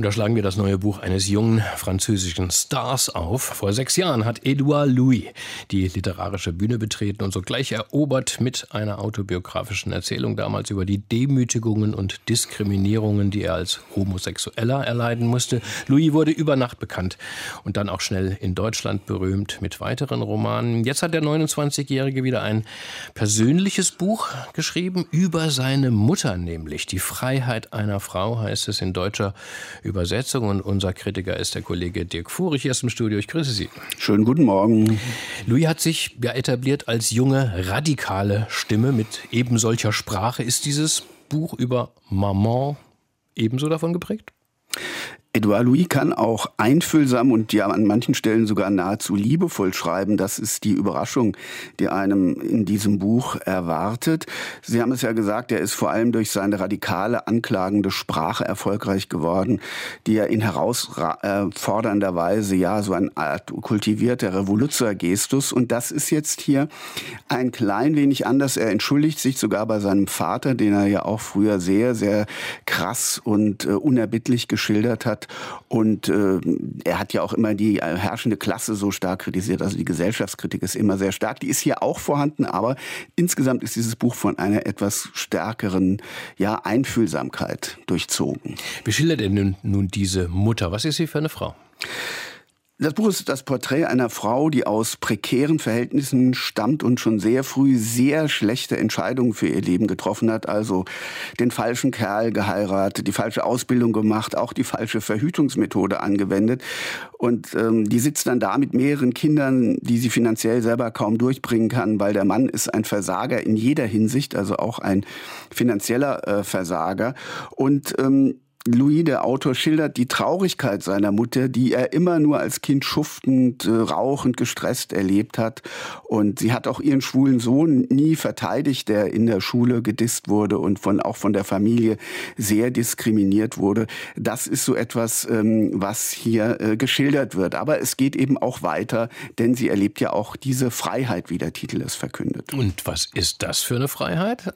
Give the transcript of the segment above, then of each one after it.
und da schlagen wir das neue Buch eines jungen französischen Stars auf. Vor sechs Jahren hat Edouard Louis die literarische Bühne betreten und sogleich erobert mit einer autobiografischen Erzählung damals über die Demütigungen und Diskriminierungen, die er als Homosexueller erleiden musste. Louis wurde über Nacht bekannt und dann auch schnell in Deutschland berühmt mit weiteren Romanen. Jetzt hat der 29-Jährige wieder ein persönliches Buch geschrieben über seine Mutter, nämlich Die Freiheit einer Frau heißt es in deutscher Übersetzung. Und unser Kritiker ist der Kollege Dirk Furich hier ist im Studio. Ich grüße Sie. Schönen guten Morgen. Louis hat sich ja etabliert als junge, radikale Stimme mit eben solcher Sprache. Ist dieses Buch über Maman ebenso davon geprägt? Edouard Louis kann auch einfühlsam und ja an manchen Stellen sogar nahezu liebevoll schreiben. Das ist die Überraschung, die einem in diesem Buch erwartet. Sie haben es ja gesagt, er ist vor allem durch seine radikale, anklagende Sprache erfolgreich geworden, die er in herausfordernder Weise, ja, so eine Art kultivierter Revoluzer-Gestus. Und das ist jetzt hier ein klein wenig anders. Er entschuldigt sich sogar bei seinem Vater, den er ja auch früher sehr, sehr krass und äh, unerbittlich geschildert hat hat. Und äh, er hat ja auch immer die äh, herrschende Klasse so stark kritisiert. Also die Gesellschaftskritik ist immer sehr stark. Die ist hier auch vorhanden, aber insgesamt ist dieses Buch von einer etwas stärkeren ja, Einfühlsamkeit durchzogen. Wie schildert er nun, nun diese Mutter? Was ist sie für eine Frau? Das Buch ist das Porträt einer Frau, die aus prekären Verhältnissen stammt und schon sehr früh sehr schlechte Entscheidungen für ihr Leben getroffen hat. Also den falschen Kerl geheiratet, die falsche Ausbildung gemacht, auch die falsche Verhütungsmethode angewendet. Und ähm, die sitzt dann da mit mehreren Kindern, die sie finanziell selber kaum durchbringen kann, weil der Mann ist ein Versager in jeder Hinsicht, also auch ein finanzieller äh, Versager. Und ähm, Louis, der Autor, schildert die Traurigkeit seiner Mutter, die er immer nur als Kind schuftend, äh, rauchend, gestresst erlebt hat. Und sie hat auch ihren schwulen Sohn nie verteidigt, der in der Schule gedisst wurde und von, auch von der Familie sehr diskriminiert wurde. Das ist so etwas, ähm, was hier äh, geschildert wird. Aber es geht eben auch weiter, denn sie erlebt ja auch diese Freiheit, wie der Titel es verkündet. Und was ist das für eine Freiheit?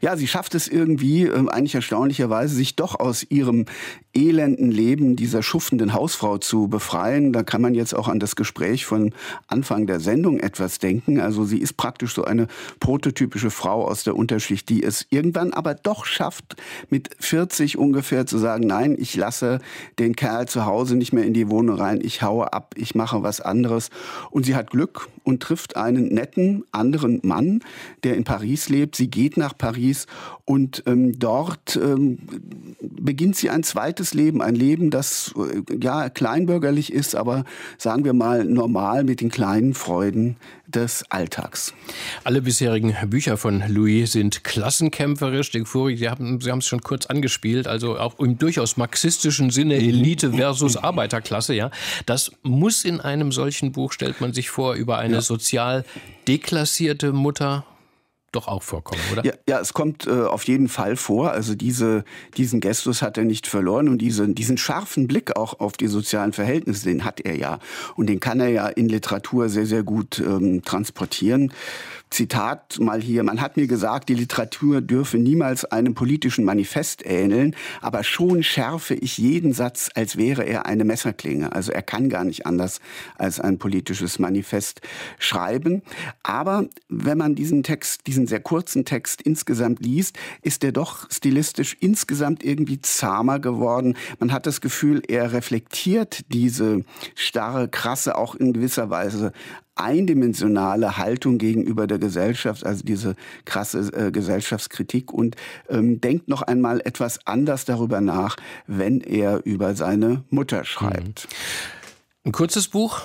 Ja, sie schafft es irgendwie, äh, eigentlich erstaunlicherweise, sich doch aus ihrem elenden Leben dieser schuftenden Hausfrau zu befreien. Da kann man jetzt auch an das Gespräch von Anfang der Sendung etwas denken. Also sie ist praktisch so eine prototypische Frau aus der Unterschicht, die es irgendwann aber doch schafft, mit 40 ungefähr zu sagen, nein, ich lasse den Kerl zu Hause nicht mehr in die Wohnung rein, ich haue ab, ich mache was anderes. Und sie hat Glück und trifft einen netten anderen Mann, der in Paris lebt. Sie geht nach Paris und ähm, dort ähm, beginnt sie ein zweites Leben, ein Leben, das äh, ja kleinbürgerlich ist, aber sagen wir mal normal mit den kleinen Freuden des Alltags. Alle bisherigen Bücher von Louis sind klassenkämpferisch. Den vorigen, Sie haben, Sie haben es schon kurz angespielt, also auch im durchaus marxistischen Sinne Elite versus Arbeiterklasse. Ja, das muss in einem solchen Buch stellt man sich vor über eine ja. sozial deklassierte Mutter doch auch vorkommen, oder? Ja, ja es kommt äh, auf jeden Fall vor. Also diese, diesen Gestus hat er nicht verloren und diese, diesen scharfen Blick auch auf die sozialen Verhältnisse, den hat er ja. Und den kann er ja in Literatur sehr, sehr gut ähm, transportieren. Zitat mal hier, man hat mir gesagt, die Literatur dürfe niemals einem politischen Manifest ähneln, aber schon schärfe ich jeden Satz, als wäre er eine Messerklinge. Also er kann gar nicht anders als ein politisches Manifest schreiben. Aber wenn man diesen Text, diesen sehr kurzen Text insgesamt liest, ist er doch stilistisch insgesamt irgendwie zahmer geworden. Man hat das Gefühl, er reflektiert diese starre, krasse, auch in gewisser Weise eindimensionale Haltung gegenüber der Gesellschaft, also diese krasse äh, Gesellschaftskritik und ähm, denkt noch einmal etwas anders darüber nach, wenn er über seine Mutter schreibt. Mhm. Ein kurzes Buch,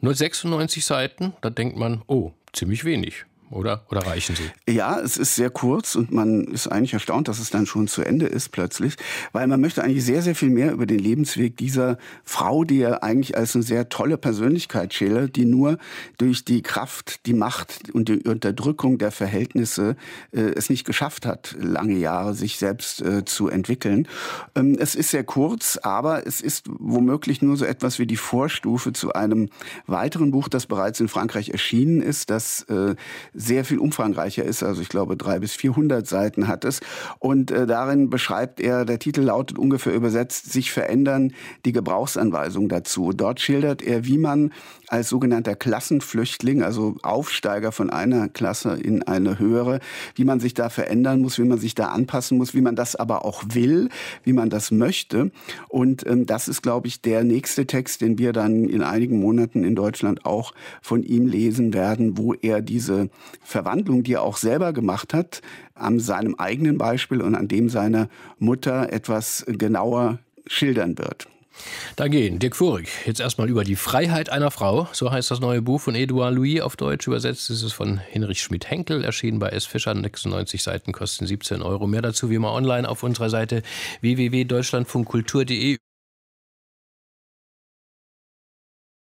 nur 96 Seiten, da denkt man, oh, ziemlich wenig oder? Oder reichen sie? Ja, es ist sehr kurz und man ist eigentlich erstaunt, dass es dann schon zu Ende ist plötzlich, weil man möchte eigentlich sehr, sehr viel mehr über den Lebensweg dieser Frau, die er eigentlich als eine sehr tolle Persönlichkeit schildert, die nur durch die Kraft, die Macht und die Unterdrückung der Verhältnisse äh, es nicht geschafft hat, lange Jahre sich selbst äh, zu entwickeln. Ähm, es ist sehr kurz, aber es ist womöglich nur so etwas wie die Vorstufe zu einem weiteren Buch, das bereits in Frankreich erschienen ist, das äh, sehr viel umfangreicher ist. Also ich glaube, drei bis 400 Seiten hat es. Und äh, darin beschreibt er, der Titel lautet ungefähr übersetzt, sich verändern, die Gebrauchsanweisung dazu. Dort schildert er, wie man als sogenannter Klassenflüchtling, also Aufsteiger von einer Klasse in eine höhere, wie man sich da verändern muss, wie man sich da anpassen muss, wie man das aber auch will, wie man das möchte. Und ähm, das ist, glaube ich, der nächste Text, den wir dann in einigen Monaten in Deutschland auch von ihm lesen werden, wo er diese Verwandlung, die er auch selber gemacht hat, an seinem eigenen Beispiel und an dem seiner Mutter etwas genauer schildern wird. Da gehen Dirk Vorig jetzt erstmal über die Freiheit einer Frau. So heißt das neue Buch von Edouard Louis auf Deutsch. Übersetzt ist es von Hinrich Schmidt-Henkel, erschienen bei S. Fischer. 96 Seiten kosten 17 Euro. Mehr dazu wie immer online auf unserer Seite www.deutschlandfunkkultur.de.